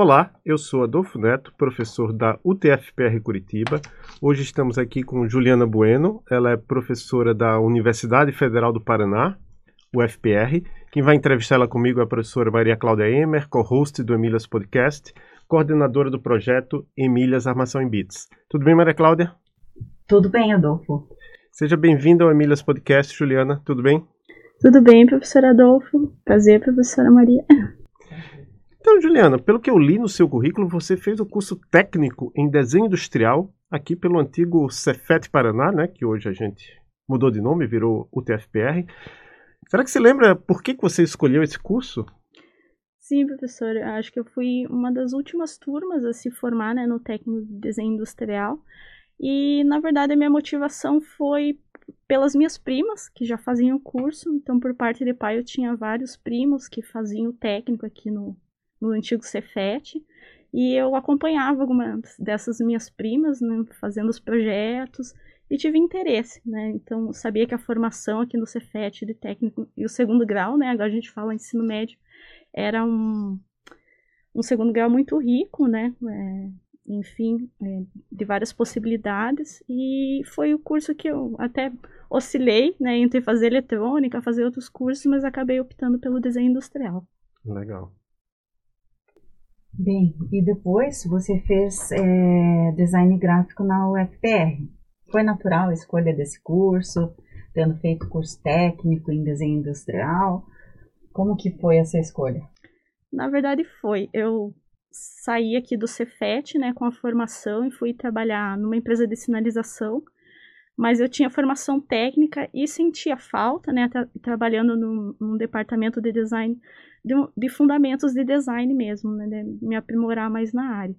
Olá, eu sou Adolfo Neto, professor da UTFPR Curitiba. Hoje estamos aqui com Juliana Bueno, ela é professora da Universidade Federal do Paraná, UFPR. Quem vai entrevistar ela comigo é a professora Maria Cláudia Emer, co-host do Emílias Podcast, coordenadora do projeto Emílias Armação em Bits. Tudo bem, Maria Cláudia? Tudo bem, Adolfo. Seja bem-vinda ao Emílias Podcast, Juliana. Tudo bem? Tudo bem, professor Adolfo. Prazer, professora Maria. Então, Juliana, pelo que eu li no seu currículo, você fez o curso técnico em desenho industrial aqui pelo antigo Cefet Paraná, né, que hoje a gente mudou de nome, virou UTFPR. Será que você lembra por que, que você escolheu esse curso? Sim, professor. Acho que eu fui uma das últimas turmas a se formar né, no técnico de desenho industrial. E, na verdade, a minha motivação foi pelas minhas primas, que já faziam o curso. Então, por parte de pai, eu tinha vários primos que faziam o técnico aqui no, no antigo Cefet, e eu acompanhava algumas dessas minhas primas, né, fazendo os projetos, e tive interesse, né, então sabia que a formação aqui no Cefet de técnico e o segundo grau, né, agora a gente fala ensino médio, era um, um segundo grau muito rico, né, é, enfim, é, de várias possibilidades, e foi o curso que eu até oscilei, né, entre fazer eletrônica, fazer outros cursos, mas acabei optando pelo desenho industrial. Legal. Bem, e depois você fez é, design gráfico na UFPR. Foi natural a escolha desse curso, tendo feito curso técnico em desenho industrial? Como que foi essa escolha? Na verdade foi. Eu saí aqui do Cefet, né, com a formação e fui trabalhar numa empresa de sinalização, mas eu tinha formação técnica e sentia falta, né, tra trabalhando num, num departamento de design de, de fundamentos de design mesmo, né, de me aprimorar mais na área.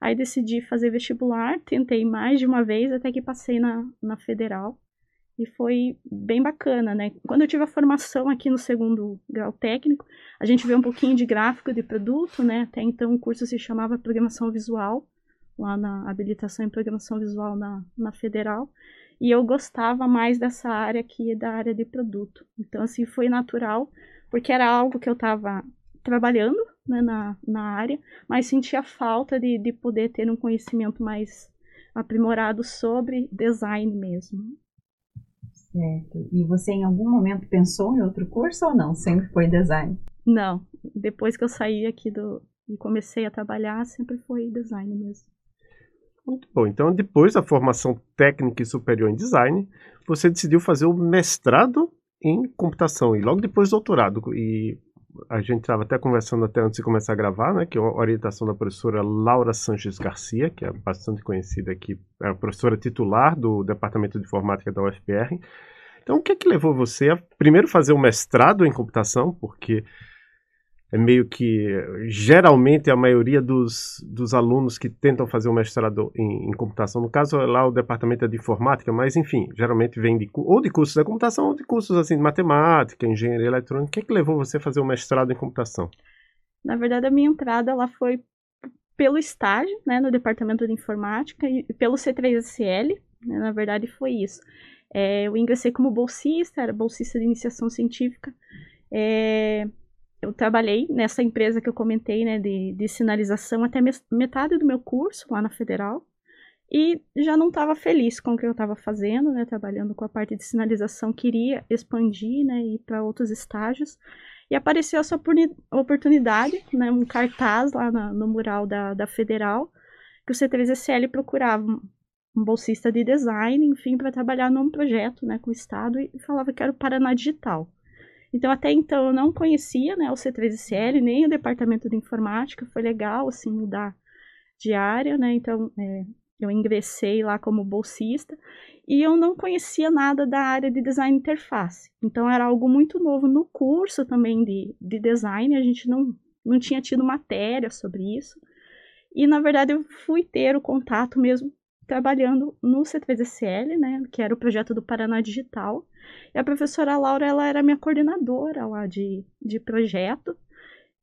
Aí decidi fazer vestibular, tentei mais de uma vez até que passei na, na federal e foi bem bacana, né? Quando eu tive a formação aqui no segundo grau técnico, a gente vê um pouquinho de gráfico de produto, né? Até então o curso se chamava Programação Visual, lá na habilitação em Programação Visual na, na federal, e eu gostava mais dessa área aqui, da área de produto. Então, assim, foi natural porque era algo que eu estava trabalhando né, na, na área, mas sentia falta de, de poder ter um conhecimento mais aprimorado sobre design mesmo. Certo. E você em algum momento pensou em outro curso ou não? Sempre foi design? Não. Depois que eu saí aqui do e comecei a trabalhar, sempre foi design mesmo. Muito bom. Então, depois da formação técnica e superior em design, você decidiu fazer o mestrado em computação e logo depois doutorado. E a gente estava até conversando até antes de começar a gravar, né, que é a orientação da professora Laura Sanches Garcia, que é bastante conhecida aqui, é a professora titular do Departamento de Informática da UFPR. Então, o que é que levou você a primeiro fazer um mestrado em computação, porque é meio que geralmente a maioria dos, dos alunos que tentam fazer o mestrado em, em, computação, no caso lá o departamento é de informática, mas enfim, geralmente vem de, ou de cursos da computação ou de cursos assim de matemática, engenharia eletrônica. O que, é que levou você a fazer o mestrado em computação? Na verdade, a minha entrada ela foi pelo estágio, né, no departamento de informática e pelo C3SL, né, na verdade foi isso. É, eu ingressei como bolsista, era bolsista de iniciação científica. É, eu trabalhei nessa empresa que eu comentei, né, de, de sinalização até metade do meu curso lá na Federal e já não estava feliz com o que eu estava fazendo, né, trabalhando com a parte de sinalização, queria expandir, né, ir para outros estágios e apareceu essa oportunidade, né, um cartaz lá na, no mural da, da Federal que o C3SL procurava um bolsista de design, enfim, para trabalhar num projeto, né, com o estado e falava que era o Paraná Digital. Então, até então, eu não conhecia né, o C3SL, nem o departamento de informática. Foi legal, assim, mudar de área, né? Então, é, eu ingressei lá como bolsista e eu não conhecia nada da área de design interface. Então, era algo muito novo no curso também de, de design. A gente não, não tinha tido matéria sobre isso. E, na verdade, eu fui ter o contato mesmo trabalhando no C3SL, né, que era o projeto do Paraná Digital. E a professora Laura, ela era minha coordenadora lá de, de projeto.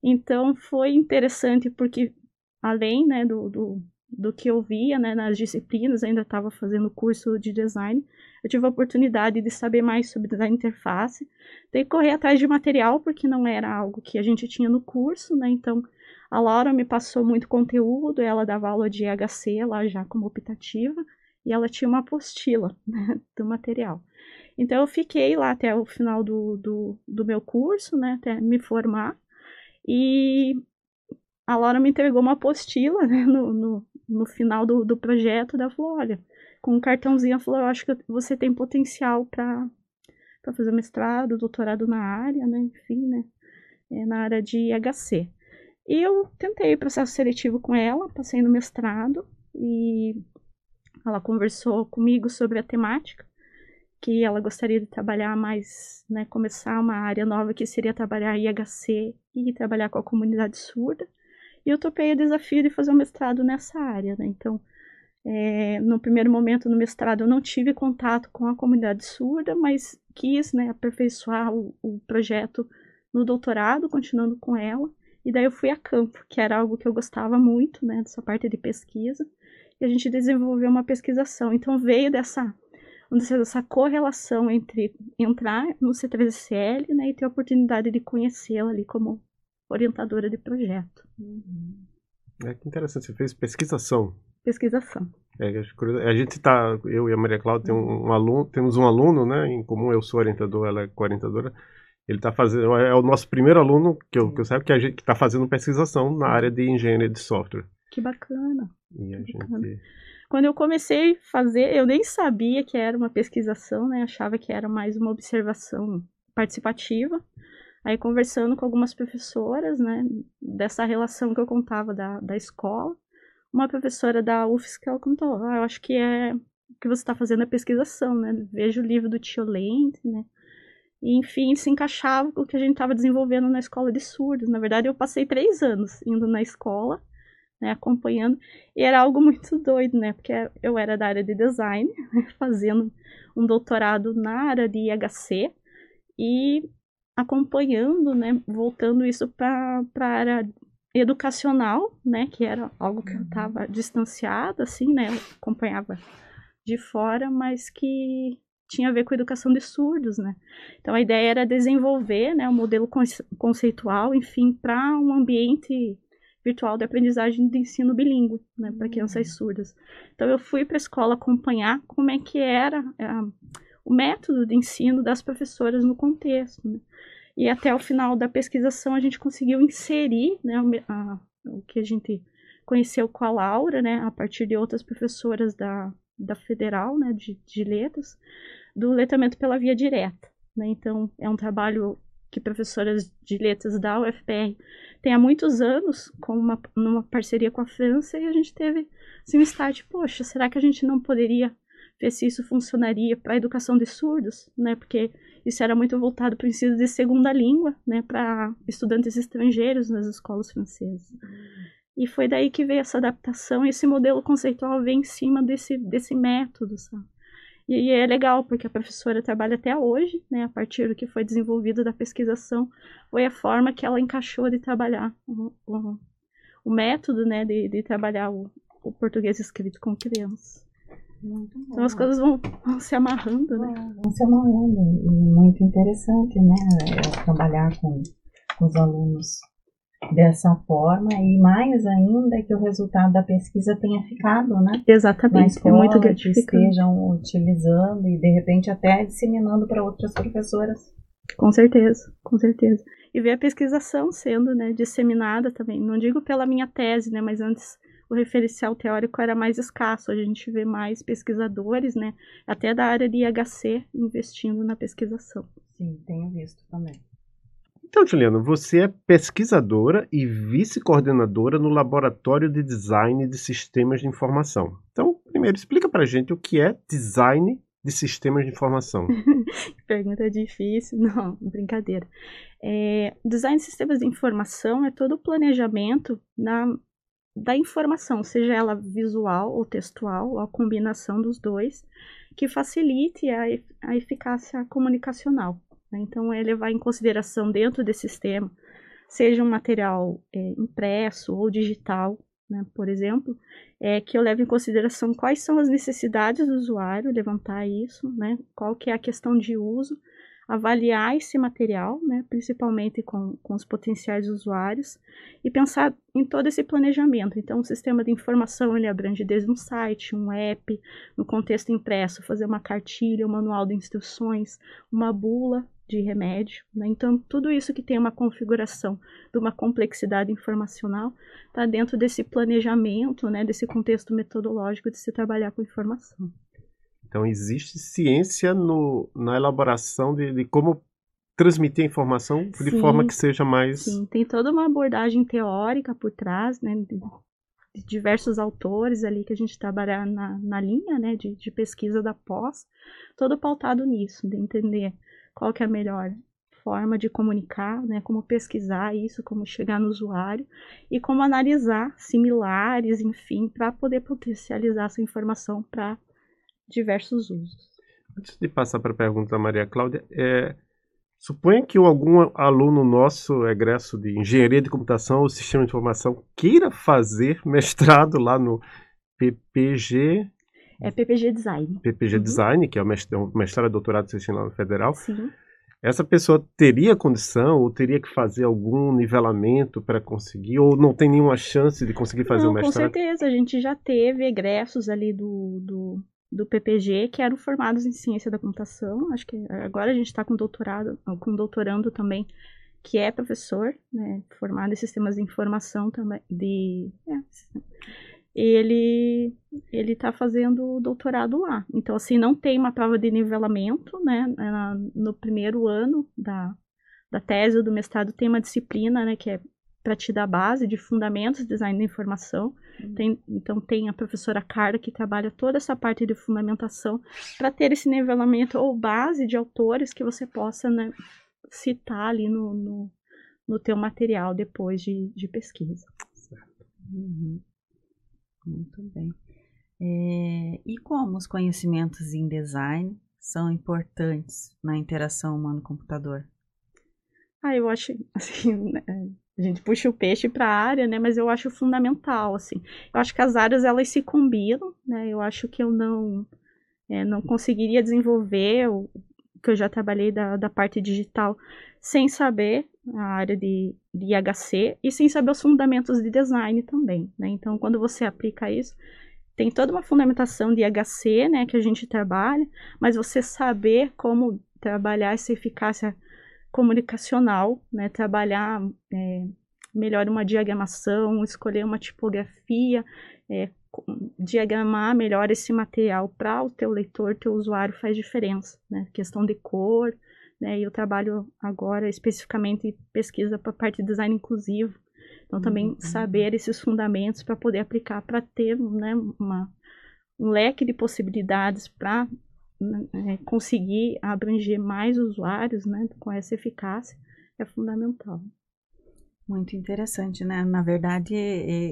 Então, foi interessante porque, além, né, do, do, do que eu via, né, nas disciplinas, ainda estava fazendo curso de design, eu tive a oportunidade de saber mais sobre design interface, ter que correr atrás de material, porque não era algo que a gente tinha no curso, né, então A Laura me passou muito conteúdo, ela dava aula de HC lá já como optativa, e ela tinha uma apostila né, do material. Então eu fiquei lá até o final do, do, do meu curso, né, até me formar, e a Laura me entregou uma apostila né, no, no, no, final do, do projeto, da falou, olha, com um cartãozinho, ela falou, eu acho que você tem potencial para fazer mestrado, doutorado na área, né, enfim, né, é, na área de HC. Eu tentei processo seletivo com ela, passei no mestrado e ela conversou comigo sobre a temática, que ela gostaria de trabalhar mais, né, começar uma área nova que seria trabalhar IHC e trabalhar com a comunidade surda. E eu topei o desafio de fazer um mestrado nessa área, né? Então, é, no primeiro momento no mestrado eu não tive contato com a comunidade surda, mas quis, né, aperfeiçoar o, o projeto no doutorado, continuando com ela. E daí eu fui a campo, que era algo que eu gostava muito, né, dessa parte de pesquisa. E a gente desenvolveu uma pesquisação. Então veio dessa, dessa correlação entre entrar no C3CL né, e ter a oportunidade de conhecê-la ali como orientadora de projeto. Uhum. É que interessante, você fez pesquisação. Pesquisação. É, a gente está, eu e a Maria Cláudia tem um, um, aluno, temos um aluno, né, em comum, eu sou orientador, ela é co-orientadora, ele está fazendo, é o nosso primeiro aluno que eu, que eu saiba que a gente está fazendo pesquisação na área de engenharia de software. Que bacana. E a que gente... Bacana. Quando eu comecei a fazer, eu nem sabia que era uma pesquisação, né? Achava que era mais uma observação participativa. Aí conversando com algumas professoras, né, dessa relação que eu contava da, da escola, uma professora da UFSC, ela contou, ah, eu acho que é o que você está fazendo é pesquisação, né, vejo o livro do Tio Lente, né, e enfim, se encaixava com o que a gente estava desenvolvendo na escola de surdos. Na verdade, eu passei três anos indo na escola, né, acompanhando, e era algo muito doido, né, porque eu era da área de design, né, fazendo um doutorado na área de IHC, e acompanhando, né, voltando isso para a área educacional, né, que era algo que eu estava distanciada, assim, né, eu acompanhava de fora, mas que tinha a ver com educação de surdos, né. Então a ideia era desenvolver, né, um modelo conceitual, enfim, para um ambiente virtual de aprendizagem de ensino bilíngue, né, para crianças uhum. surdas. Então eu fui para a escola acompanhar como é que era uh, o método de ensino das professoras no contexto. Né? E até o final da pesquisação a gente conseguiu inserir né, a, o que a gente conheceu com a Laura, né, a partir de outras professoras da, da Federal, né, de, de letras, do letramento pela via direta. Né? Então, é um trabalho que professoras de letras da UFPR têm há muitos anos, com uma, numa parceria com a França, e a gente teve assim, um start, poxa, será que a gente não poderia ver se isso funcionaria para a educação de surdos, né? Porque isso era muito voltado para o ensino de segunda língua, né? Para estudantes estrangeiros nas escolas francesas. E foi daí que veio essa adaptação esse modelo conceitual vem em cima desse, desse método, sabe? E, e é legal, porque a professora trabalha até hoje, né? A partir do que foi desenvolvido da pesquisação, foi a forma que ela encaixou de trabalhar o, o, o método, né? De, de trabalhar o, o português escrito com crianças. Então as coisas vão, vão se amarrando, né? Vão se amarrando. E muito interessante, né? É, trabalhar com, com os alunos dessa forma e mais ainda que o resultado da pesquisa tenha ficado, né? Exatamente. Escola, é muito que estejam utilizando e de repente até disseminando para outras professoras. Com certeza, com certeza. E ver a pesquisação sendo, né, disseminada também. Não digo pela minha tese, né, mas antes o referencial teórico era mais escasso. A gente vê mais pesquisadores, né, até da área de IHC, investindo na pesquisação. Sim, tenho visto também. Então, Juliana, você é pesquisadora e vice-coordenadora no Laboratório de Design de Sistemas de Informação. Então, primeiro, explica para a gente o que é design de sistemas de informação. Pergunta difícil, não, brincadeira. É, design de sistemas de informação é todo o planejamento na, da informação, seja ela visual ou textual, ou a combinação dos dois, que facilite a, a eficácia comunicacional. Né? Então, é levar em consideração dentro desse sistema, seja um material é, impresso ou digital, né, por exemplo, é que eu leve em consideração quais são as necessidades do usuário, levantar isso, né, qual que é a questão de uso, avaliar esse material, né, principalmente com, com os potenciais usuários, e pensar em todo esse planejamento. Então, o sistema de informação ele abrange desde um site, um app, no contexto impresso, fazer uma cartilha, um manual de instruções, uma bula de remédio. Né? Então, tudo isso que tem uma configuração de uma complexidade informacional está dentro desse planejamento, né, desse contexto metodológico de se trabalhar com informação. Então, existe ciência no, na elaboração de, de como transmitir a informação de sim, forma que seja mais. Sim, tem toda uma abordagem teórica por trás, né, de, de diversos autores ali que a gente trabalha na, na linha né, de, de pesquisa da pós, todo pautado nisso, de entender qual que é a melhor forma de comunicar, né, como pesquisar isso, como chegar no usuário e como analisar similares, enfim, para poder potencializar essa informação para diversos usos. Antes de passar para a pergunta da Maria Cláudia, é, suponha que algum aluno nosso, egresso de engenharia de computação ou sistema de informação, queira fazer mestrado lá no PPG é PPG Design. PPG uhum. Design, que é o mestrado e doutorado de Ciência Federal. Sim. Essa pessoa teria condição ou teria que fazer algum nivelamento para conseguir, ou não tem nenhuma chance de conseguir fazer não, o mestrado? Com certeza, a gente já teve egressos ali do, do, do PPG que eram formados em ciência da computação. Acho que agora a gente está com doutorado, com doutorando também, que é professor, né, formado em sistemas de informação também, de é, ele ele está fazendo doutorado lá. Então, assim, não tem uma prova de nivelamento, né? No primeiro ano da, da tese ou do mestrado tem uma disciplina, né, que é para te dar base de fundamentos de design da informação. Uhum. Tem, então, tem a professora Carla que trabalha toda essa parte de fundamentação para ter esse nivelamento ou base de autores que você possa né, citar ali no, no, no teu material depois de, de pesquisa. Certo. Uhum. Muito bem. É, e como os conhecimentos em design são importantes na interação humano-computador? Ah, eu acho, assim, né, a gente puxa o peixe para a área, né, mas eu acho fundamental, assim. Eu acho que as áreas, elas se combinam, né, eu acho que eu não, é, não conseguiria desenvolver o que eu já trabalhei da, da parte digital sem saber a área de, de IHC e sem saber os fundamentos de design também, né? Então, quando você aplica isso, tem toda uma fundamentação de IHC, né, que a gente trabalha, mas você saber como trabalhar essa eficácia comunicacional, né, trabalhar é, melhor uma diagramação, escolher uma tipografia, é, diagramar melhor esse material para o teu leitor, teu usuário faz diferença, né, questão de cor, né? E eu trabalho agora especificamente pesquisa para a parte de design inclusivo. Então, também uhum. saber esses fundamentos para poder aplicar, para ter né, uma, um leque de possibilidades para né, é, conseguir abranger mais usuários né, com essa eficácia é fundamental. Muito interessante, né? Na verdade,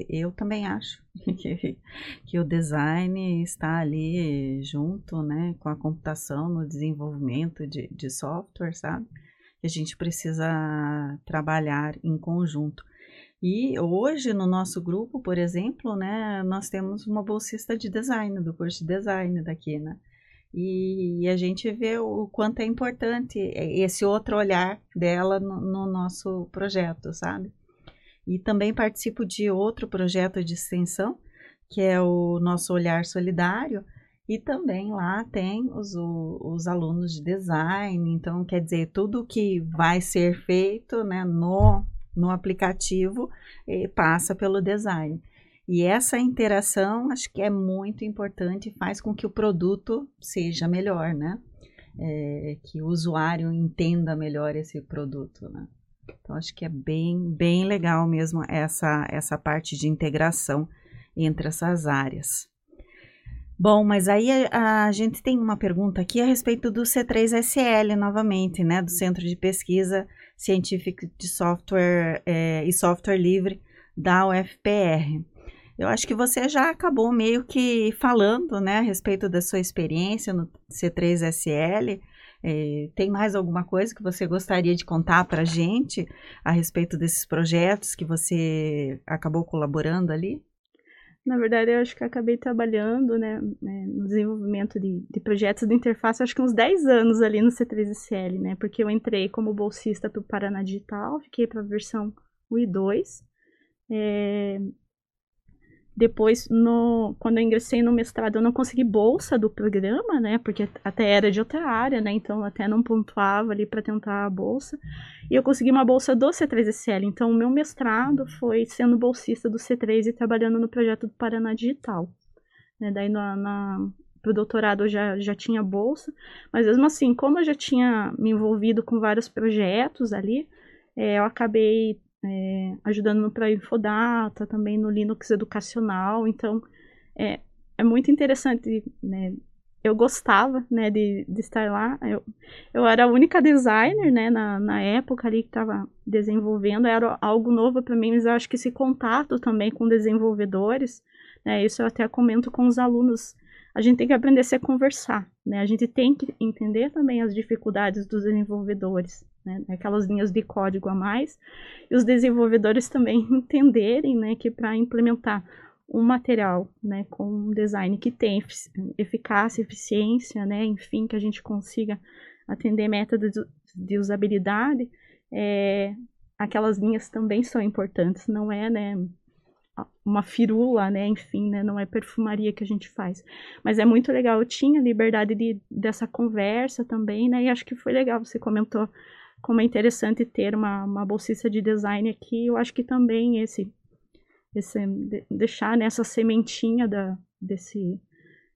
eu também acho que, que o design está ali junto, né, com a computação no desenvolvimento de, de software, sabe? Que a gente precisa trabalhar em conjunto. E hoje, no nosso grupo, por exemplo, né, nós temos uma bolsista de design, do curso de design daqui, né? E, e a gente vê o quanto é importante esse outro olhar dela no, no nosso projeto, sabe? E também participo de outro projeto de extensão, que é o nosso Olhar Solidário, e também lá tem os, os alunos de design, então quer dizer, tudo que vai ser feito né, no, no aplicativo eh, passa pelo design. E essa interação acho que é muito importante, faz com que o produto seja melhor, né? É, que o usuário entenda melhor esse produto, né? Então acho que é bem, bem legal mesmo essa, essa parte de integração entre essas áreas. Bom, mas aí a, a, gente tem uma pergunta aqui a respeito do C3SL novamente, né, do Centro de Pesquisa Científica de Software é, e Software Livre da UFPR. Eu acho que você já acabou meio que falando, né, a respeito da sua experiência no C3SL. É, tem mais alguma coisa que você gostaria de contar para a gente a respeito desses projetos que você acabou colaborando ali? Na verdade, eu acho que acabei trabalhando né, né, no desenvolvimento de, de, projetos de interface, acho que uns 10 anos ali no C3SL, né? Porque eu entrei como bolsista para o Paraná Digital, fiquei para a versão 1 e 2. É, depois, no, quando eu ingressei no mestrado, eu não consegui bolsa do programa, né? Porque até era de outra área, né? Então, até não pontuava ali para tentar a bolsa. E eu consegui uma bolsa do C3SL. Então, o meu mestrado foi sendo bolsista do C3 e trabalhando no projeto do Paraná Digital. Né? Daí, na, na, pro doutorado, eu já, já tinha bolsa. Mas, mesmo assim, como eu já tinha me envolvido com vários projetos ali, é, eu acabei é, ajudando para Infodata, também no Linux educacional. Então, é, é muito interessante, né? Eu gostava, né, de, de estar lá. Eu, eu era a única designer, né, na, na época ali que estava desenvolvendo. Era algo novo para mim, mas eu acho que esse contato também com desenvolvedores, né, isso eu até comento com os alunos a gente tem que aprender a conversar, né? A gente tem que entender também as dificuldades dos desenvolvedores, né? Aquelas linhas de código a mais, e os desenvolvedores também entenderem, né, que para implementar um material, né, com um design que tem eficácia, eficiência, né, enfim, que a gente consiga atender métodos de usabilidade, é, aquelas linhas também são importantes, não é, né, uma firula, né? Enfim, né? Não é perfumaria que a gente faz. Mas é muito legal. Eu tinha liberdade de, dessa conversa também, né? E acho que foi legal. Você comentou como é interessante ter uma, uma bolsista de design aqui. Eu acho que também esse, esse deixar nessa né, sementinha da, desse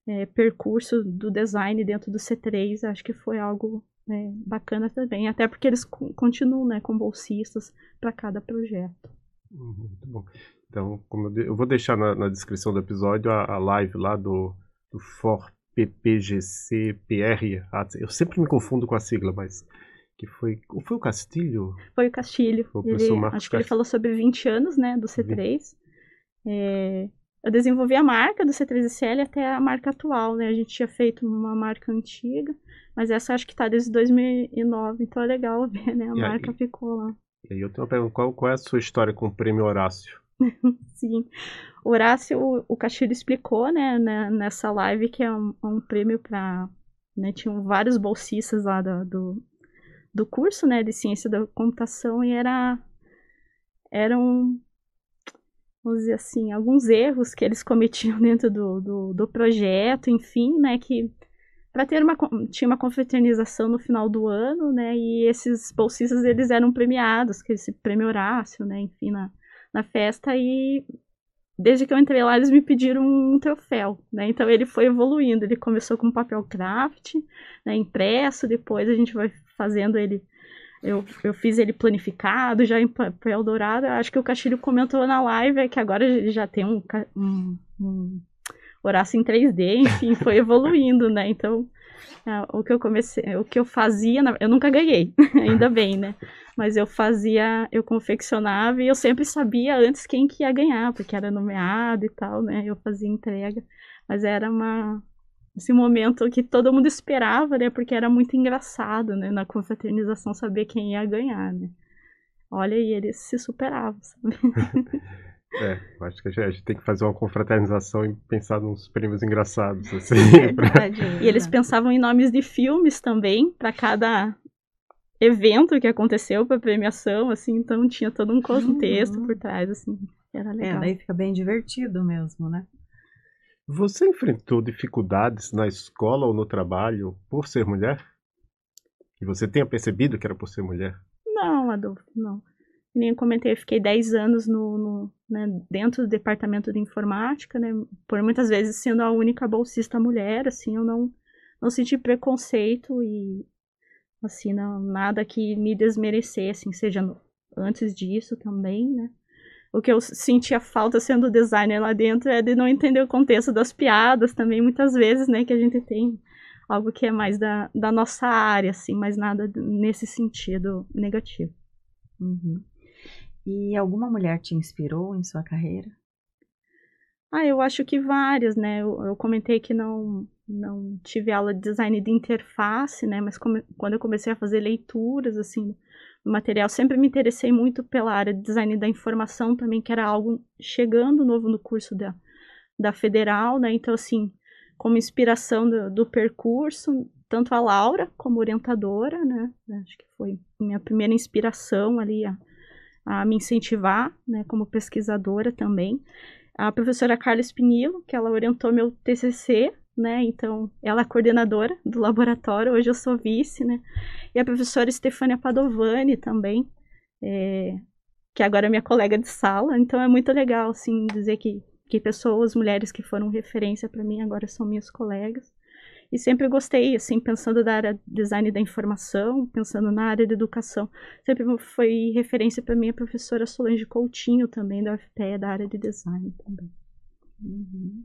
é, percurso do design dentro do C3, acho que foi algo é, bacana também. Até porque eles continuam, né? Com bolsistas para cada projeto. Uhum, muito bom. Então, eu, eu vou deixar na, na, descrição do episódio a, a live lá do, do For PPGCPR. Eu sempre me confundo com a sigla, mas que foi. Foi o Castilho? Foi o Castilho. Foi o ele, acho Castilho. que ele falou sobre 20 anos, né, do C3. É, eu desenvolvi a marca do C3SL até a marca atual, né? A gente tinha feito uma marca antiga, mas essa acho que tá desde 2009, então é legal ver, né? A e marca aí, ficou lá. E aí eu tenho uma pergunta, qual, qual é a sua história com o Prêmio Horácio? Sim. Horácio, o, o Castilho explicou, né, né, nessa live que é um, um prêmio para, né, tinham vários bolsistas lá do, do, do, curso, né, de ciência da computação e era, eram, vamos dizer assim, alguns erros que eles cometiam dentro do, do, do projeto, enfim, né, que para ter uma tinha uma confraternização no final do ano, né, e esses bolsistas eles eram premiados, que esse prêmio Horácio, né, enfim, na na festa e desde que eu entrei lá eles me pediram um troféu, né? Então ele foi evoluindo, ele começou com papel craft, né, impresso, depois a gente vai fazendo ele eu, eu fiz ele planificado, já em papel dourado. Acho que o Castilho comentou na live que agora ele já tem um, um, um Horácio em 3D, enfim, foi evoluindo, né? Então, ah, o que eu comecei, o que eu fazia, eu nunca ganhei, ainda bem, né? Mas eu fazia, eu confeccionava e eu sempre sabia antes quem que ia ganhar, porque era nomeado e tal, né? Eu fazia entrega, mas era uma esse momento que todo mundo esperava, né? Porque era muito engraçado, né? Na confraternização saber quem ia ganhar, né? Olha, e eles se superavam, sabe? É, acho que a gente tem que fazer uma confraternização e pensar nos prêmios engraçados. Assim, é pra... E eles pensavam em nomes de filmes também, para cada evento que aconteceu para premiação, assim, então tinha todo um contexto uhum. por trás, assim, era é, legal. É, daí fica bem divertido mesmo, né? Você enfrentou dificuldades na escola ou no trabalho por ser mulher? E você tenha percebido que era por ser mulher? Não, Adolfo, não nem eu comentei, eu fiquei 10 anos no, no né, dentro do departamento de informática, né, por muitas vezes sendo a única bolsista mulher, assim, eu não, não senti preconceito e, assim, não, nada que me desmerecesse, assim, seja no, antes disso também, né. O que eu sentia falta sendo designer lá dentro é de não entender o contexto das piadas também, muitas vezes, né, que a gente tem algo que é mais da, da nossa área, assim, mas nada nesse sentido negativo. Uhum. E alguma mulher te inspirou em sua carreira? Ah, eu acho que várias, né? Eu, eu comentei que não não tive aula de design de interface, né? Mas come, quando eu comecei a fazer leituras, assim, material, sempre me interessei muito pela área de design da informação também, que era algo chegando novo no curso da, da Federal, né? Então, assim, como inspiração do, do percurso, tanto a Laura como orientadora, né? Acho que foi minha primeira inspiração ali a, a me incentivar, né? Como pesquisadora também. A professora Carla Espinilo, que ela orientou meu TCC, né? Então, ela é coordenadora do laboratório, hoje eu sou vice, né? E a professora Stefania Padovani também, é, que agora é minha colega de sala. Então, é muito legal, assim, dizer que que pessoas, mulheres que foram referência para mim agora são minhas colegas. E sempre gostei, assim, pensando da área de design da informação, pensando na área de educação. Sempre foi referência para mim a professora Solange Coutinho também, da UFPE, da área de design também. Uhum.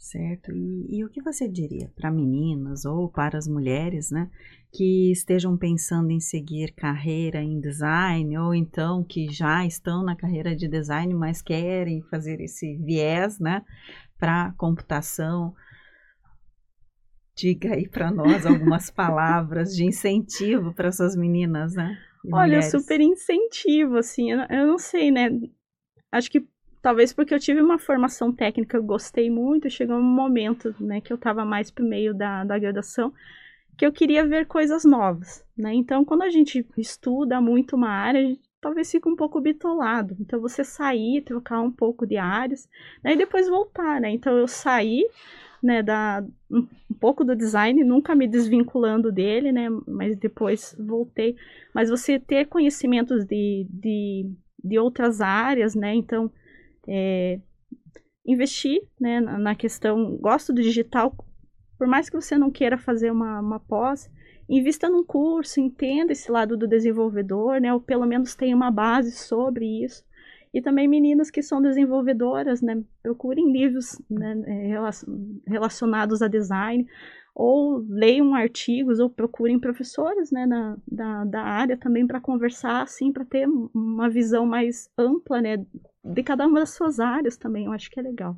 Certo. E, e, o que você diria para meninas ou para as mulheres, né, que estejam pensando em seguir carreira em design ou então que já estão na carreira de design, mas querem fazer esse viés, né, para computação? Diga aí para nós algumas palavras de incentivo para essas meninas, né? Olha, mulheres. super incentivo, assim, eu, eu não sei, né? Acho que talvez porque eu tive uma formação técnica, eu gostei muito, chegou um momento, né, que eu estava mais pro meio da, da graduação, que eu queria ver coisas novas, né? Então, quando a gente estuda muito uma área, a gente talvez fica um pouco bitolado. Então, você sair, trocar um pouco de áreas, né, e depois voltar, né? Então, eu saí, né, da, um, um pouco do design, nunca me desvinculando dele, né, mas depois voltei. Mas você ter conhecimentos de, de, de outras áreas, né, então é, investir né, na, questão, gosto do digital, por mais que você não queira fazer uma, uma pós, invista num curso, entenda esse lado do desenvolvedor, né, ou pelo menos tenha uma base sobre isso. E também meninas que são desenvolvedoras, né, procurem livros né, é, relacionados a design, ou leiam artigos, ou procurem professores né, na, da, da área também para conversar, assim, para ter uma visão mais ampla né, de cada uma das suas áreas também, eu acho que é legal.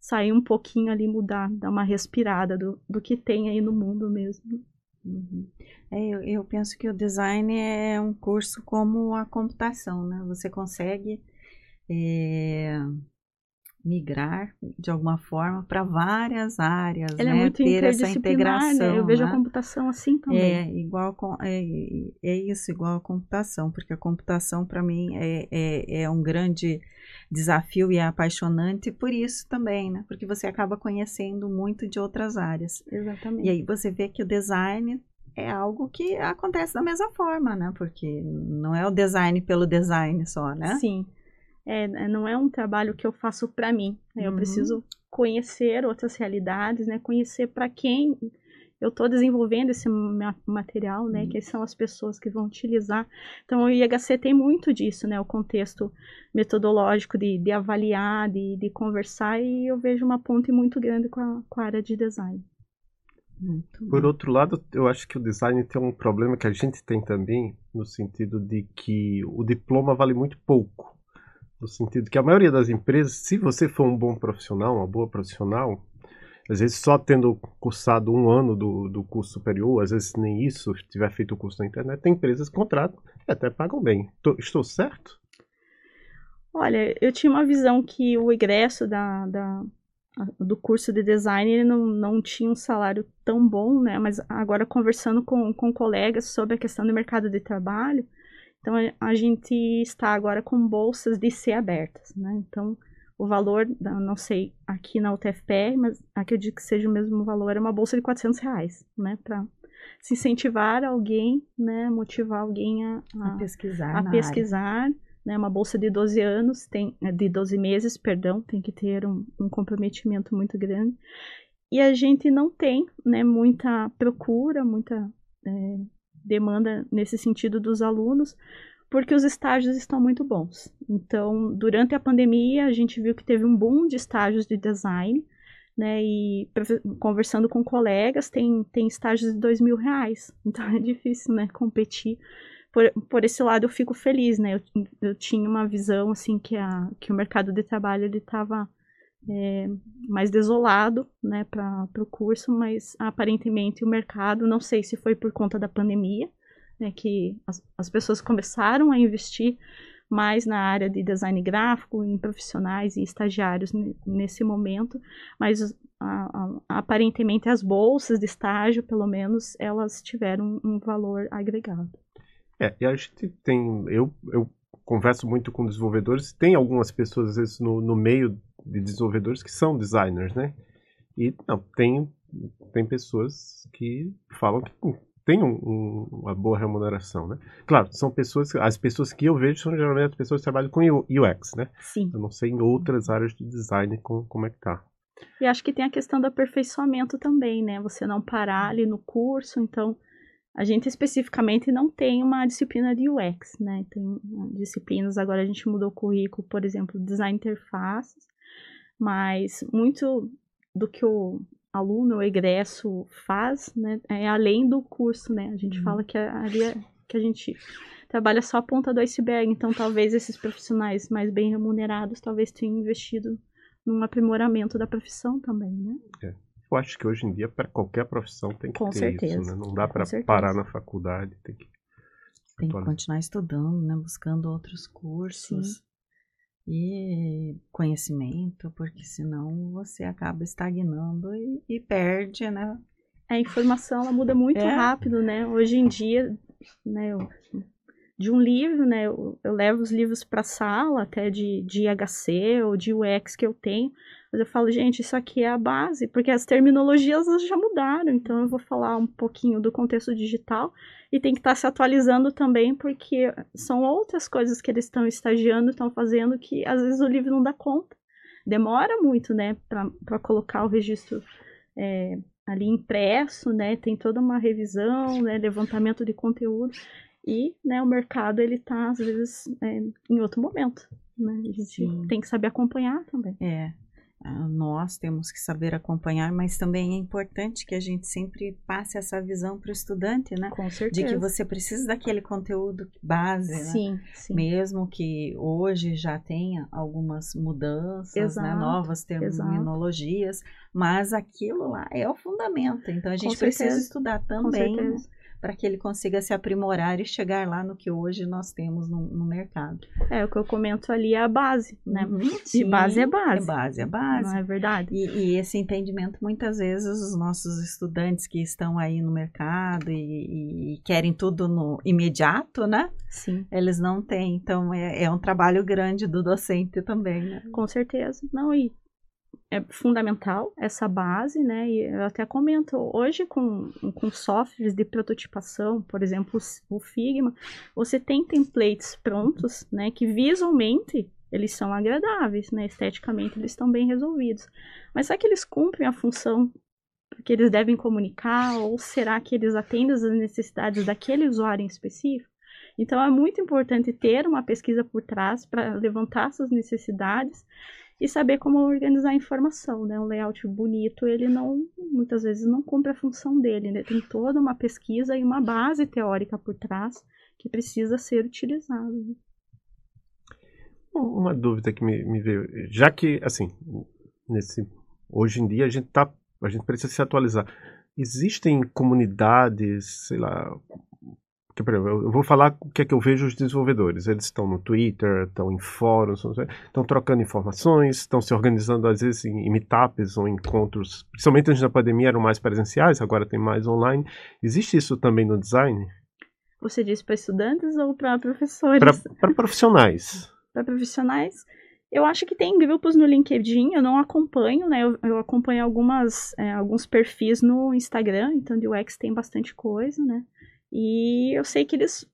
Sair um pouquinho ali, mudar, dar uma respirada do, do que tem aí no mundo mesmo. Uhum. É, eu, eu penso que o design é um curso como a computação, né? Você consegue é, migrar de alguma forma para várias áreas, Ele é né? É muito ter essa integração. Né? Eu vejo né? a computação assim também. É igual com, é, é isso, igual a computação, porque a computação para mim é, é, é um grande desafio e é apaixonante por isso também, né? Porque você acaba conhecendo muito de outras áreas. Exatamente. E aí você vê que o design é algo que acontece da mesma forma, né? Porque não é o design pelo design só, né? Sim. É, não é um trabalho que eu faço para mim. Né? Eu uhum. preciso conhecer outras realidades, né? Conhecer para quem eu estou desenvolvendo esse material, né? Uhum. Que são as pessoas que vão utilizar. Então, o IHC tem muito disso, né? O contexto metodológico de, de avaliar, de, de conversar, e eu vejo uma ponte muito grande com a, com a área de design. Muito Por bom. outro lado, eu acho que o design tem um problema que a gente tem também, no sentido de que o diploma vale muito pouco. No sentido que a maioria das empresas, se você for um bom profissional, uma boa profissional, às vezes só tendo cursado um ano do, do curso superior, às vezes nem isso, tiver feito o curso na internet, tem empresas que contratam e até pagam bem. Tô, estou certo? Olha, eu tinha uma visão que o ingresso da, da do curso de design ele não, não tinha um salário tão bom, né? Mas agora conversando com, com colegas sobre a questão do mercado de trabalho, então a gente está agora com bolsas de ser abertas, né? Então o valor, não sei aqui na UTFPR, mas acredito que seja o mesmo valor, é uma bolsa de 400 reais, né? Para se incentivar alguém, né? Motivar alguém a, a, a pesquisar. A pesquisar, área. né? Uma bolsa de 12 anos, tem, é, de 12 meses, perdão, tem que ter um, um comprometimento muito grande. E a gente não tem, né? Muita procura, muita é, demanda nesse sentido dos alunos, porque os estágios estão muito bons. Então, durante a pandemia, a gente viu que teve um boom de estágios de design, né? E conversando com colegas, tem, tem estágios de dois mil reais. Então, é difícil, né? Competir. Por, por esse lado, eu fico feliz, né? Eu, eu tinha uma visão, assim, que, a, que o mercado de trabalho, ele estava é, mais desolado, né? Para o curso, mas aparentemente o mercado, não sei se foi por conta da pandemia, né, que as, as pessoas começaram a investir mais na área de design gráfico, em profissionais e estagiários nesse momento, mas a, a, aparentemente as bolsas de estágio, pelo menos, elas tiveram um valor agregado. É, e a gente tem, eu, eu converso muito com desenvolvedores, tem algumas pessoas, às vezes, no, no meio de desenvolvedores que são designers, né? E não, tem, tem pessoas que falam que tem um, um, uma boa remuneração, né? Claro, são pessoas, as pessoas que eu vejo são geralmente as pessoas que trabalham com UX, né? Sim. Eu não sei em outras áreas de design como, como é que tá. E acho que tem a questão do aperfeiçoamento também, né? Você não parar ali no curso, então a gente especificamente não tem uma disciplina de UX, né? Tem disciplinas, agora a gente mudou o currículo, por exemplo, design interfaces, mas muito do que o aluno, o egresso faz, né, é além do curso, né? A gente uhum. fala que a, é, que a gente trabalha só a ponta do iceberg, então talvez esses profissionais mais bem remunerados talvez tenham investido num aprimoramento da profissão também, né? É. Eu acho que hoje em dia para qualquer profissão tem que Com ter certeza. isso, né? Não dá para parar na faculdade, tem que tem que continuar estudando, né? Buscando outros cursos. Sim e conhecimento, porque senão você acaba estagnando e, e perde, né? A informação ela muda muito é. rápido, né? Hoje em dia, né, eu, de um livro, né, eu, eu levo os livros para sala, até de, de IHC ou de UX que eu tenho, mas eu falo, gente, isso aqui é a base, porque as terminologias já mudaram, então eu vou falar um pouquinho do contexto digital e tem que estar tá se atualizando também, porque são outras coisas que eles estão estagiando, estão fazendo, que às vezes o livro não dá conta. Demora muito, né, para colocar o registro é, ali impresso, né, tem toda uma revisão, né, levantamento de conteúdo, e né, o mercado ele está às vezes é, em outro momento. Né? A gente Sim. tem que saber acompanhar também. É, nós temos que saber acompanhar, mas também é importante que a gente sempre passe essa visão para o estudante, né? Com certeza. De que você precisa daquele conteúdo base, sim, né? Sim. Mesmo que hoje já tenha algumas mudanças, né? exato, né? novas terminologias, exato. mas aquilo lá é o fundamento. Então a gente precisa estudar também. Com certeza para que ele consiga se aprimorar e chegar lá no que hoje nós temos no, no mercado. É, o que eu comento ali é a base, né? Uhum, sim, base é base. É base, é base. Não é verdade? E, e, esse entendimento, muitas vezes, os nossos estudantes que estão aí no mercado e, e querem tudo no imediato, né? Sim. Eles não têm. Então, é, é um trabalho grande do docente também, né? Com certeza. Não, e é fundamental essa base, né? E eu até comento, hoje com, com softwares de prototipação, por exemplo, o Figma, você tem templates prontos, né? Que visualmente eles são agradáveis, né? Esteticamente eles estão bem resolvidos. Mas será que eles cumprem a função que eles devem comunicar? Ou será que eles atendem às necessidades daquele usuário em específico? Então é muito importante ter uma pesquisa por trás para levantar essas necessidades e saber como organizar a informação, né? Um layout bonito, ele não, muitas vezes não cumpre a função dele, né? Tem toda uma pesquisa e uma base teórica por trás que precisa ser utilizada. Né? Uma dúvida que me, me veio, já que, assim, nesse, hoje em dia a gente tá, a gente precisa se atualizar. Existem comunidades, sei lá, que, por exemplo, eu vou falar o que é que eu vejo os desenvolvedores. Eles estão no Twitter, estão em fóruns, estão trocando informações, estão se organizando às vezes em meetups ou encontros, principalmente antes da pandemia eram mais presenciais, agora tem mais online. Existe isso também no design? Você disse para estudantes ou para professores? Para profissionais. Para profissionais. Eu acho que tem grupos no LinkedIn, eu não acompanho, né? Eu, eu acompanho algumas, é, alguns perfis no Instagram, então de UX tem bastante coisa, né? E eu sei que eles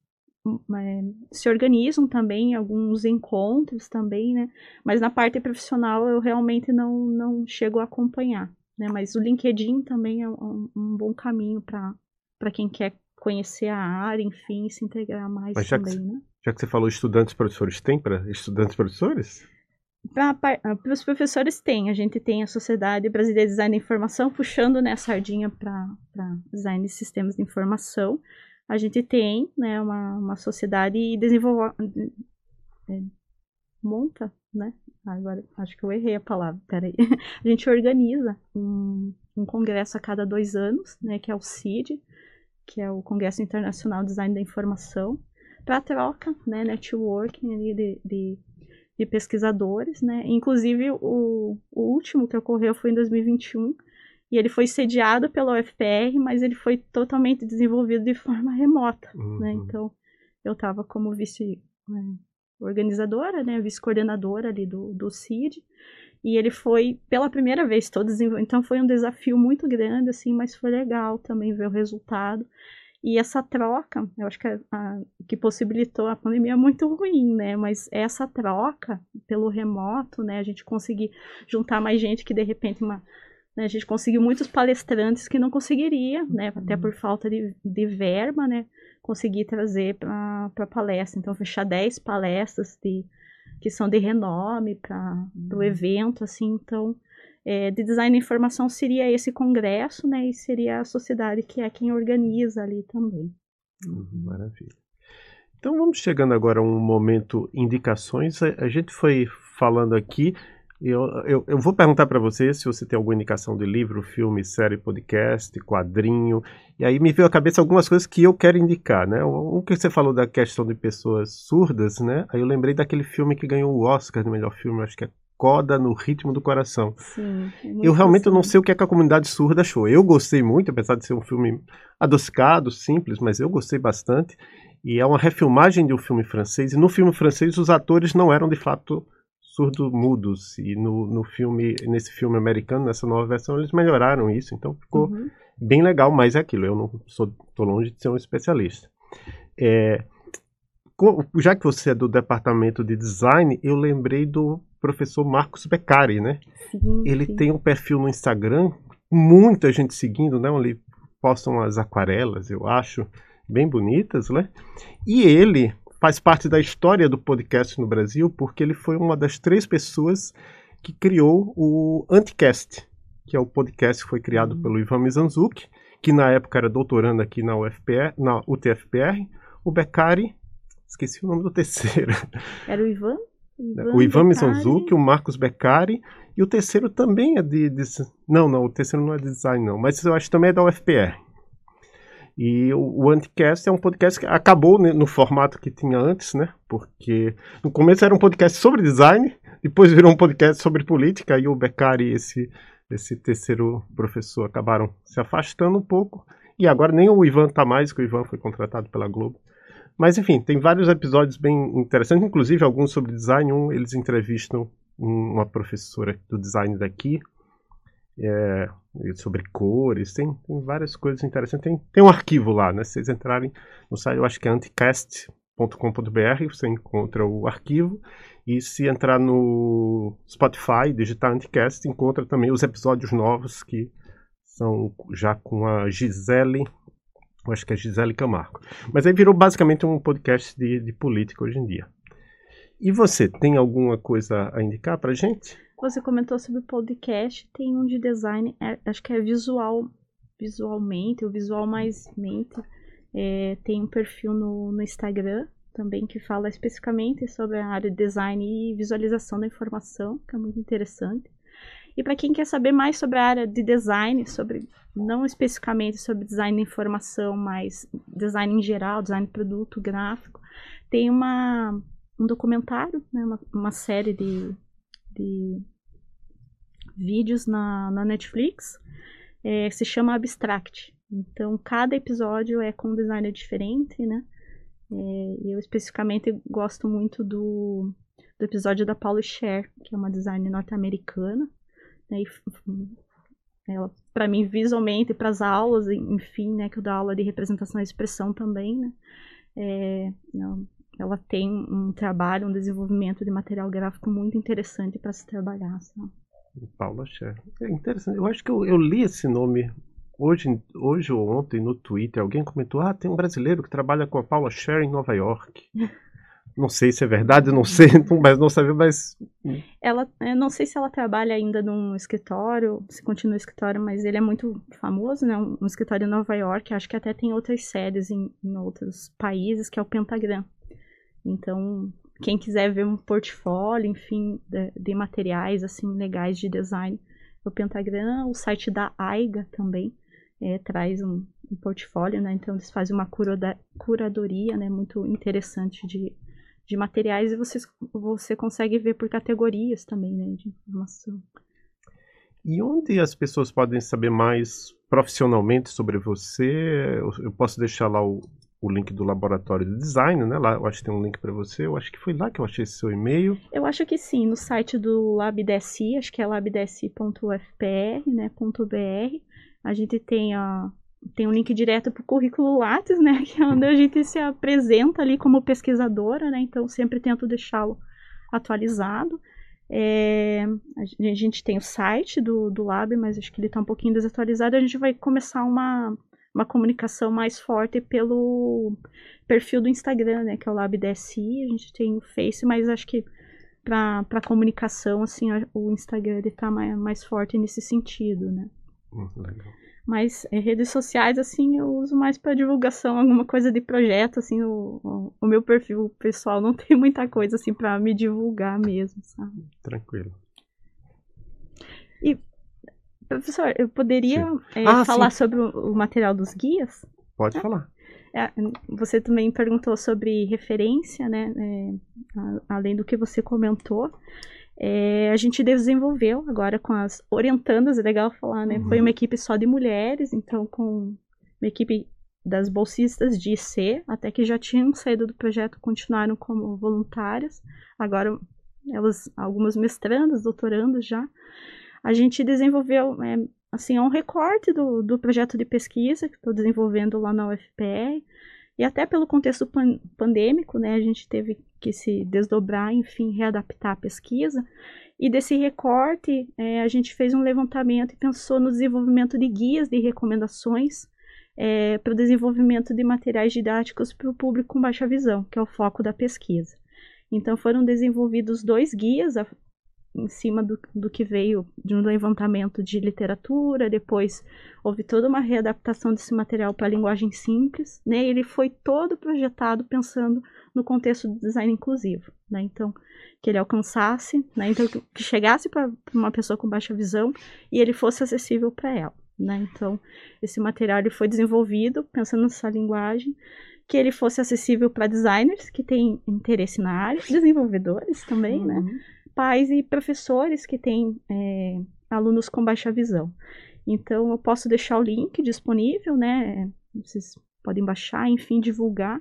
hum, é, se organizam também, alguns encontros também, né? Mas na parte profissional eu realmente não, não chego a acompanhar, né? Mas o LinkedIn também é um, um bom caminho para quem quer conhecer a área, enfim, se integrar mais também, que, né? Já que você falou estudantes professores, tem para estudantes professores? Para ah, os professores tem, a gente tem a Sociedade Brasileira de Design de Informação puxando né, a sardinha para design de sistemas de informação a gente tem né, uma, uma sociedade desenvolve. É, monta, né? Agora acho que eu errei a palavra, peraí. A gente organiza um, um congresso a cada dois anos, né? Que é o CID, que é o Congresso Internacional de Design da Informação. para troca, né, networking ali de, de, de, pesquisadores, né, inclusive o, o último que ocorreu foi em 2021, e ele foi sediado pela UFPR, mas ele foi totalmente desenvolvido de forma remota, né, uhum. né, então eu estava como vice né, organizadora, né, vice-coordenadora ali do, do CID, e ele foi pela primeira vez todo desenvolvido, então foi um desafio muito grande, assim, mas foi legal também ver o resultado, e essa troca, eu acho que a, a, que possibilitou a pandemia é muito ruim, né? Mas essa troca pelo remoto, né? A gente conseguir juntar mais gente que de repente uma, né, a gente conseguiu muitos palestrantes que não conseguiria, né? Até uhum. por falta de, de verba, né? Conseguir trazer para a palestra. Então, fechar 10 palestras de, que são de renome para o uhum. evento, assim. Então, é, de design de informação seria esse congresso, né? E seria a sociedade que é quem organiza ali também. Uhum, maravilha. Então vamos chegando agora a um momento indicações. A, a gente foi falando aqui. Eu, eu, eu vou perguntar para você se você tem alguma indicação de livro, filme, série, podcast, quadrinho. E aí me veio à cabeça algumas coisas que eu quero indicar, né? Um que você falou da questão de pessoas surdas, né? Aí eu lembrei daquele filme que ganhou o Oscar de melhor filme, acho que é coda no ritmo do coração. Sim, é eu realmente não sei o que, é que a comunidade surda achou. Eu gostei muito, apesar de ser um filme adocicado, simples, mas eu gostei bastante. E é uma refilmagem de um filme francês. E no filme francês os atores não eram de fato surdo-mudos. E no, no filme, nesse filme americano, nessa nova versão, eles melhoraram isso. Então ficou uhum. bem legal, mas é aquilo. Eu não sou, tô longe de ser um especialista. É, já que você é do departamento de design, eu lembrei do professor Marcos Beccari, né? Sim, ele sim. tem um perfil no Instagram, muita gente seguindo, né? Ele posta umas aquarelas, eu acho, bem bonitas, né? E ele faz parte da história do podcast no Brasil, porque ele foi uma das três pessoas que criou o Anticast, que é o podcast que foi criado uhum. pelo Ivan Mizanzuki, que na época era doutorando aqui na UFPR, na UTFPR. O Beccari, esqueci o nome do terceiro. Era o Ivan? Ivan o Ivan Mizanzuki, o Marcos Beccari, e o terceiro também é de, de, Não, não, o terceiro não é de design, não, mas eu acho que também é da UFPR. E o, o Anticast é um podcast que acabou né, no formato que tinha antes, né? Porque no começo era um podcast sobre design, depois virou um podcast sobre política, e o Beccari e esse, esse terceiro professor acabaram se afastando um pouco. E agora nem o Ivan tá mais, que o Ivan foi contratado pela Globo. Mas enfim, tem vários episódios bem interessantes, inclusive alguns sobre design. Um, eles entrevistam uma professora do design daqui, é, sobre cores, tem, tem, várias coisas interessantes. Tem, tem um arquivo lá, né? Se vocês entrarem no site, eu acho que é anticast.com.br, você encontra o arquivo. E se entrar no Spotify, digitar Anticast, encontra também os episódios novos que são já com a Gisele acho que é Gisele Camargo. Mas aí virou basicamente um podcast de, de política hoje em dia. E você, tem alguma coisa a indicar pra gente? Você comentou sobre podcast, tem um de design, é, acho que é visual, visualmente, o visual mais mente. É, tem um perfil no, no Instagram também que fala especificamente sobre a área de design e visualização da informação, que é muito interessante. E para quem quer saber mais sobre a área de design, sobre não especificamente sobre design de informação, mas design em geral, design de produto, gráfico, tem uma, um documentário, né, uma, uma série de, de vídeos na, na Netflix, é, se chama Abstract. Então, cada episódio é com um designer diferente, né? É, eu especificamente gosto muito do, do episódio da Paula Scher, que é uma designer norte-americana, né, ela, para mim, visualmente, para as aulas, enfim, né, que eu dou aula de representação e expressão também, né, é, ela tem um trabalho, um desenvolvimento de material gráfico muito interessante para se trabalhar. Sabe? Paula Scher. É interessante. Eu acho que eu, eu, li esse nome hoje, hoje ou ontem no Twitter. Alguém comentou: ah, tem um brasileiro que trabalha com a Paula Scher em Nova York. Não sei se é verdade, não sei, mas não sabia, mas. Ela, não sei se ela trabalha ainda num escritório, se continua no escritório, mas ele é muito famoso, né? Um, escritório em Nova York, acho que até tem outras sedes em, em outros países, que é o Pentagram. Então, quem quiser ver um portfólio, enfim, de, de materiais assim legais de design, o Pentagram, o site da AIGA também é, traz um, um portfólio, né? Então eles fazem uma curadoria, né? Muito interessante de, de materiais e você, você consegue ver por categorias também, né? De informação. E onde as pessoas podem saber mais profissionalmente sobre você? Eu posso deixar lá o, o link do laboratório de design, né? Lá eu acho que tem um link para você. Eu acho que foi lá que eu achei seu e-mail. Eu acho que sim, no site do LabDSI, acho que é labdsi.ufpr, né, .br. A gente tem a tem um link direto para o currículo Lattes, né, que é onde a gente se apresenta ali como pesquisadora, né? Então sempre tento deixá-lo atualizado. É, a gente tem o site do, do Lab, mas acho que ele está um pouquinho desatualizado. A gente vai começar uma, uma comunicação mais forte pelo perfil do Instagram, né, que é o LabDSI. A gente tem o Face, mas acho que para comunicação, assim, o Instagram está mais, mais forte nesse sentido, né. Hum, legal. Mas é, redes sociais, assim, eu uso mais para divulgação, alguma coisa de projeto, assim, o, o, o, meu perfil pessoal não tem muita coisa, assim, para me divulgar mesmo, sabe? Tranquilo. E Professor, eu poderia é, ah, falar sim. sobre o, material dos guias? Pode falar. É, você também perguntou sobre referência, né? É, além do que você comentou. É, a gente desenvolveu agora com as orientandas, é legal falar, né? Uhum. Foi uma equipe só de mulheres, então com uma equipe das bolsistas de IC, até que já tinham saído do projeto, continuaram como voluntárias. Agora elas, algumas mestrandas, doutorandas já a gente desenvolveu, é, assim, é um recorte do, do projeto de pesquisa que estou desenvolvendo lá na UFPR, e até pelo contexto pan pandêmico, né, a gente teve que se desdobrar, enfim, readaptar a pesquisa, e desse recorte, é, a gente fez um levantamento e pensou no desenvolvimento de guias de recomendações é, para o desenvolvimento de materiais didáticos para o público com baixa visão, que é o foco da pesquisa. Então, foram desenvolvidos dois guias, em cima do, do que veio de um levantamento de literatura, depois houve toda uma readaptação desse material para a linguagem simples, né? Ele foi todo projetado pensando no contexto do design inclusivo, né? Então, que ele alcançasse, né? Então, que chegasse para uma pessoa com baixa visão e ele fosse acessível para ela, né? Então, esse material ele foi desenvolvido pensando nessa linguagem que ele fosse acessível para designers que têm interesse na área, desenvolvedores também, né? uhum. né? Pais e professores que têm é, alunos com baixa visão. Então, eu posso deixar o link disponível, né? Vocês podem baixar, enfim, divulgar.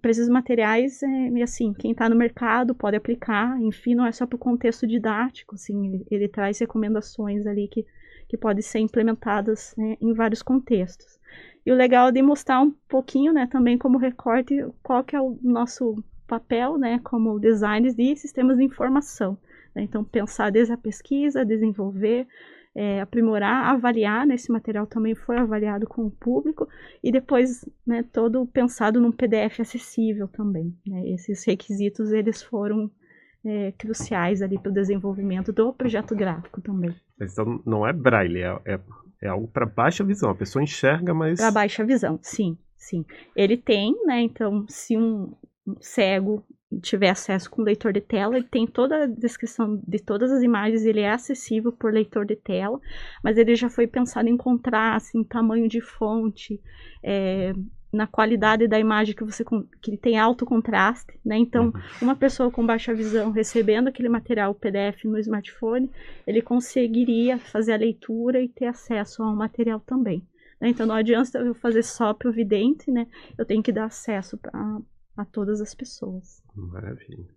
Para esses materiais, é, assim, quem está no mercado pode aplicar, enfim, não é só para o contexto didático, assim, ele, ele, traz recomendações ali que, que podem ser implementadas né, em vários contextos. E o legal é de mostrar um pouquinho, né, também como recorte, qual que é o nosso papel, né, como designers de sistemas de informação. Né? Então, pensar desde a pesquisa, desenvolver, é, aprimorar, avaliar, né, esse material também foi avaliado com o público, e depois, né, todo pensado num PDF acessível também. Né? Esses requisitos, eles foram é, cruciais ali para o desenvolvimento do projeto gráfico também. Então, não é braille, é, é, é algo para baixa visão, a pessoa enxerga, mas... Para baixa visão, sim, sim. Ele tem, né, então, se um, cego tiver acesso com leitor de tela, ele tem toda a descrição de todas as imagens, ele é acessível por leitor de tela, mas ele já foi pensado em contraste, em tamanho de fonte, é, na qualidade da imagem que você que tem alto contraste, né? Então, uhum. uma pessoa com baixa visão recebendo aquele material PDF no smartphone, ele conseguiria fazer a leitura e ter acesso ao material também. Né? Então, não adianta eu fazer só para o vidente, né? Eu tenho que dar acesso para a todas as pessoas. Maravilha.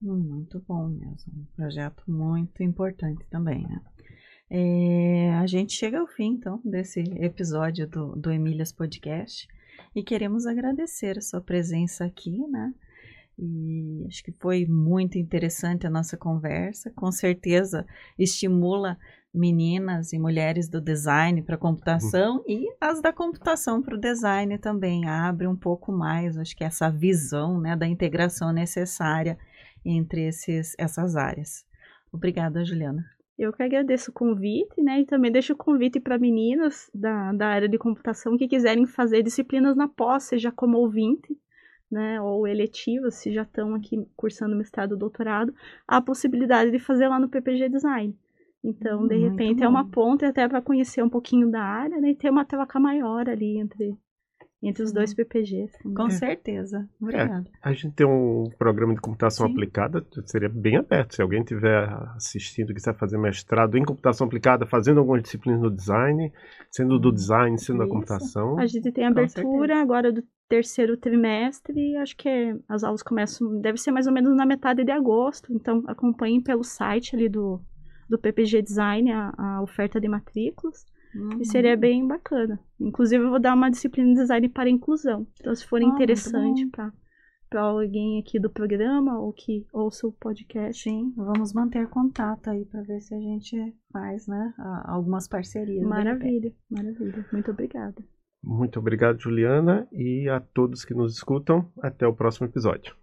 Muito bom mesmo. Um projeto muito importante também, né? É, a gente chega ao fim, então, desse episódio do, do Emílias Podcast e queremos agradecer a sua presença aqui, né? E acho que foi muito interessante a nossa conversa. Com certeza estimula meninas e mulheres do design para computação uhum. e as da computação para o design também. Abre um pouco mais, acho que essa visão né, da integração necessária entre esses, essas áreas. Obrigada, Juliana. Eu que agradeço o convite, né? E também deixo o convite para meninas da, da área de computação que quiserem fazer disciplinas na pós, seja como ouvinte, né? Ou eletivas, se já estão aqui cursando mestrado ou doutorado, a possibilidade de fazer lá no PPG Design. Então, de Hum, repente, é uma ponte até para conhecer um pouquinho da área né, e ter uma troca maior ali entre, entre os dois PPGs. Com É. certeza. Obrigada. A gente tem um programa de computação Sim. aplicada, seria bem aberto. Se alguém estiver assistindo, quiser fazer mestrado em computação aplicada, fazendo algumas disciplinas no design, sendo do design, sendo da computação. A gente tem abertura agora do terceiro trimestre acho que é- as aulas começam, deve ser mais ou menos na metade de agosto, então acompanhem pelo site ali do, do PPG Design a, a oferta de matrículas Uhum. e seria bem bacana. Inclusive eu vou dar uma disciplina de design para inclusão, então se for Ah, interessante para para alguém aqui do programa ou que ouça o podcast. Sim, vamos manter contato aí para ver se a gente faz, né, algumas parcerias. Maravilha, maravilha. Muito obrigada. Muito obrigado, Juliana, e a todos que nos escutam. Até o próximo episódio.